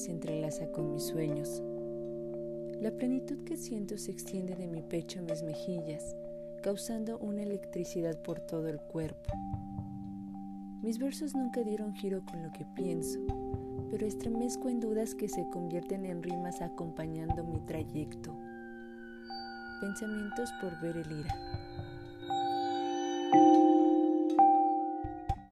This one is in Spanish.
Se entrelaza con mis sueños. La plenitud que siento se extiende de mi pecho a mis mejillas, causando una electricidad por todo el cuerpo. Mis versos nunca dieron giro con lo que pienso, pero estremezco en dudas que se convierten en rimas acompañando mi trayecto. Pensamientos por ver el ira.